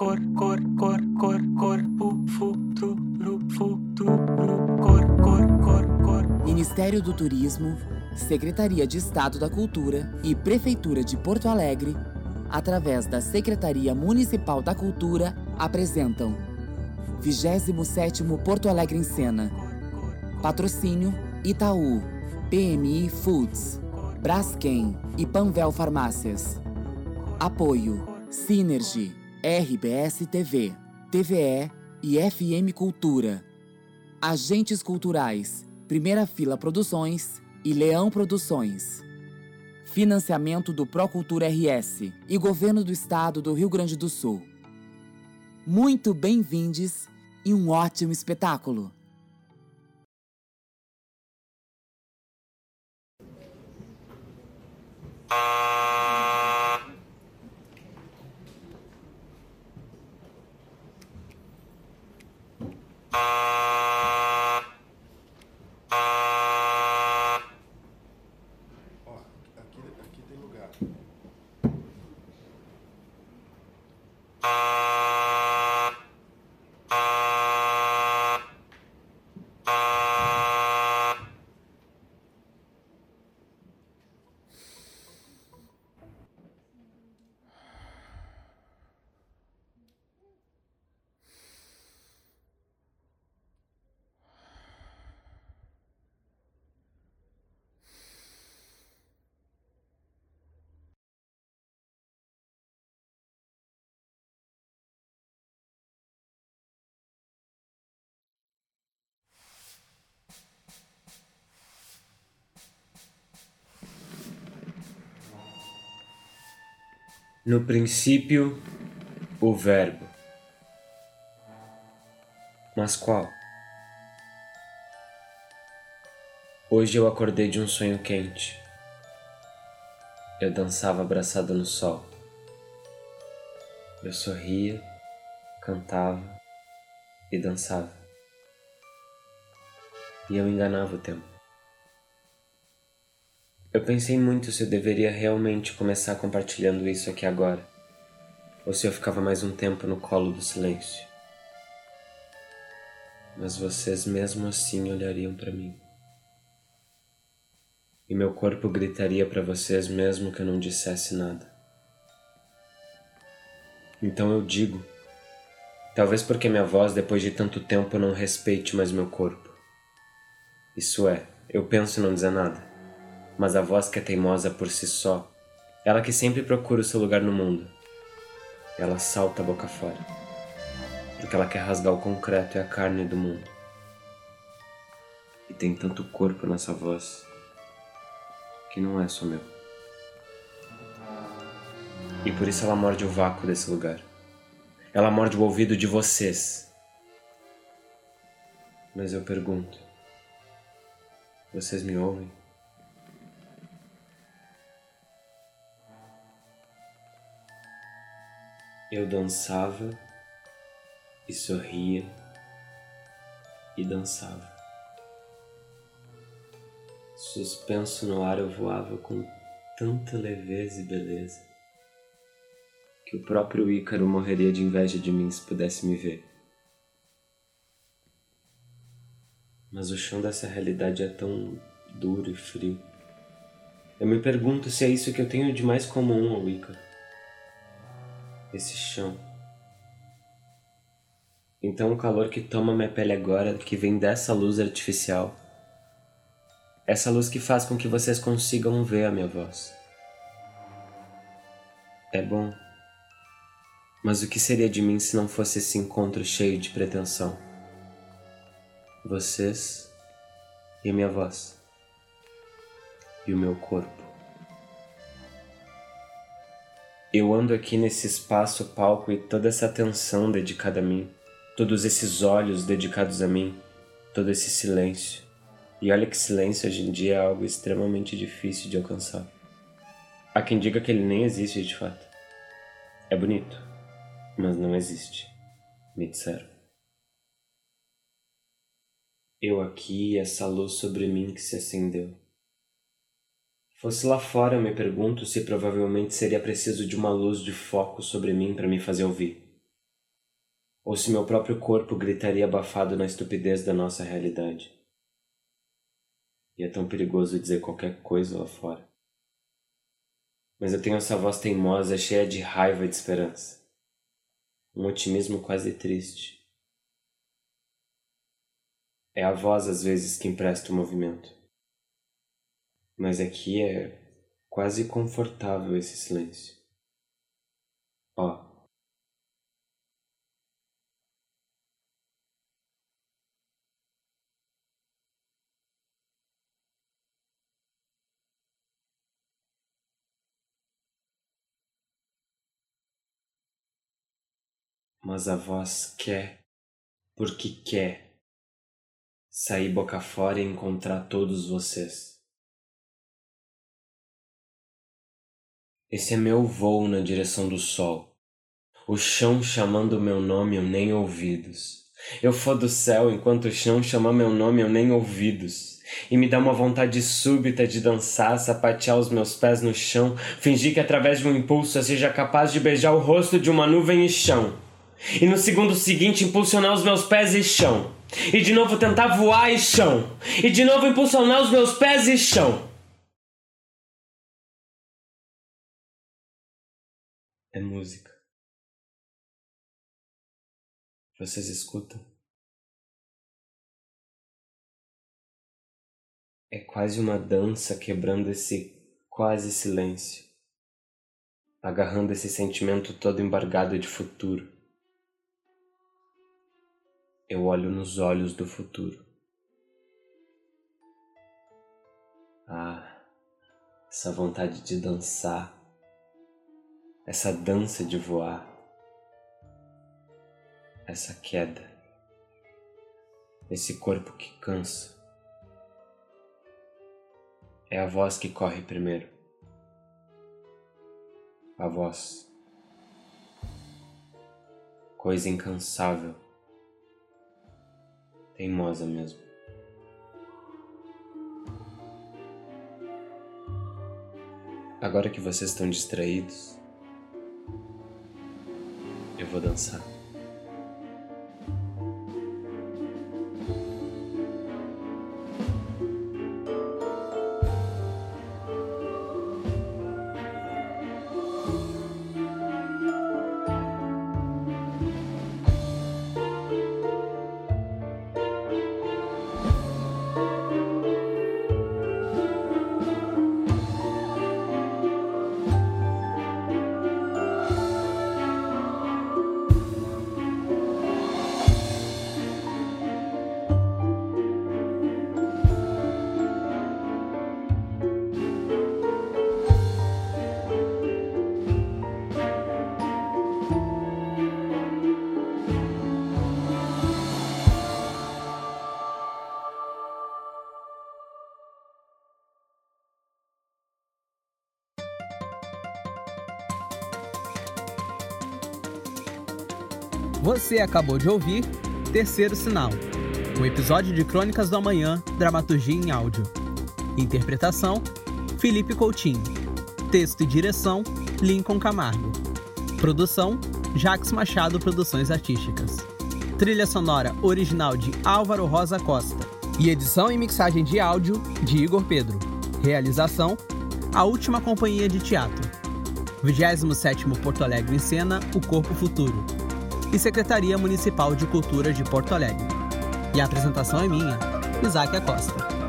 cor, cor, cor, cor, corpo, futuro, futuro, cor, cor, cor, cor. Ministério do Turismo, Secretaria de Estado da Cultura e Prefeitura de Porto Alegre, através da Secretaria Municipal da Cultura, apresentam 27º Porto Alegre em Cena. Patrocínio Itaú, PMI Foods, Braskem e Panvel Farmácias. Apoio Synergy, RBS TV, TVE e FM Cultura. Agentes Culturais, Primeira Fila Produções e Leão Produções. Financiamento do Procultura RS e Governo do Estado do Rio Grande do Sul. Muito bem-vindos e um ótimo espetáculo! Ó, No princípio, o Verbo. Mas qual? Hoje eu acordei de um sonho quente. Eu dançava abraçado no sol. Eu sorria, cantava e dançava. E eu enganava o tempo. Eu pensei muito se eu deveria realmente começar compartilhando isso aqui agora, ou se eu ficava mais um tempo no colo do silêncio. Mas vocês mesmo assim olhariam para mim. E meu corpo gritaria para vocês mesmo que eu não dissesse nada. Então eu digo, talvez porque minha voz depois de tanto tempo não respeite mais meu corpo. Isso é, eu penso em não dizer nada mas a voz que é teimosa por si só, ela que sempre procura o seu lugar no mundo, ela salta a boca fora, porque ela quer rasgar o concreto e a carne do mundo. E tem tanto corpo nessa voz que não é só meu. E por isso ela morde o vácuo desse lugar. Ela morde o ouvido de vocês. Mas eu pergunto: vocês me ouvem? Eu dançava e sorria e dançava. Suspenso no ar, eu voava com tanta leveza e beleza que o próprio Ícaro morreria de inveja de mim se pudesse me ver. Mas o chão dessa realidade é tão duro e frio. Eu me pergunto se é isso que eu tenho de mais comum ao Ícaro esse chão. Então o calor que toma minha pele agora, que vem dessa luz artificial, essa luz que faz com que vocês consigam ver a minha voz. É bom. Mas o que seria de mim se não fosse esse encontro cheio de pretensão? Vocês e a minha voz. E o meu corpo. Eu ando aqui nesse espaço, palco e toda essa atenção dedicada a mim, todos esses olhos dedicados a mim, todo esse silêncio. E olha que silêncio hoje em dia é algo extremamente difícil de alcançar. Há quem diga que ele nem existe de fato. É bonito, mas não existe, me disseram. Eu aqui e essa luz sobre mim que se acendeu. Fosse lá fora, me pergunto se provavelmente seria preciso de uma luz de foco sobre mim para me fazer ouvir. ou se meu próprio corpo gritaria abafado na estupidez da nossa realidade. E é tão perigoso dizer qualquer coisa lá fora. Mas eu tenho essa voz teimosa, cheia de raiva e de esperança. Um otimismo quase triste. É a voz, às vezes, que empresta o movimento. Mas aqui é quase confortável esse silêncio. Ó. Mas a voz quer, porque quer, sair boca fora e encontrar todos vocês. Esse é meu voo na direção do sol. O chão chamando meu nome, eu nem ouvidos. Eu for do céu enquanto o chão chama meu nome, eu nem ouvidos. E me dá uma vontade súbita de dançar, sapatear os meus pés no chão, fingir que através de um impulso eu seja capaz de beijar o rosto de uma nuvem e chão. E no segundo seguinte impulsionar os meus pés e chão. E de novo tentar voar e chão. E de novo impulsionar os meus pés e chão. É música. Vocês escutam? É quase uma dança quebrando esse quase silêncio, agarrando esse sentimento todo embargado de futuro. Eu olho nos olhos do futuro. Ah, essa vontade de dançar essa dança de voar, essa queda, esse corpo que cansa. É a voz que corre primeiro. A voz. Coisa incansável. Teimosa mesmo. Agora que vocês estão distraídos, eu vou dançar. Você acabou de ouvir Terceiro Sinal, um episódio de Crônicas do Amanhã, dramaturgia em áudio. Interpretação: Felipe Coutinho. Texto e direção: Lincoln Camargo. Produção: Jax Machado Produções Artísticas. Trilha sonora original de Álvaro Rosa Costa. E edição e mixagem de áudio de Igor Pedro. Realização: A Última Companhia de Teatro. 27º Porto Alegre em Cena, O Corpo Futuro e Secretaria Municipal de Cultura de Porto Alegre. E a apresentação é minha, Isaac Acosta.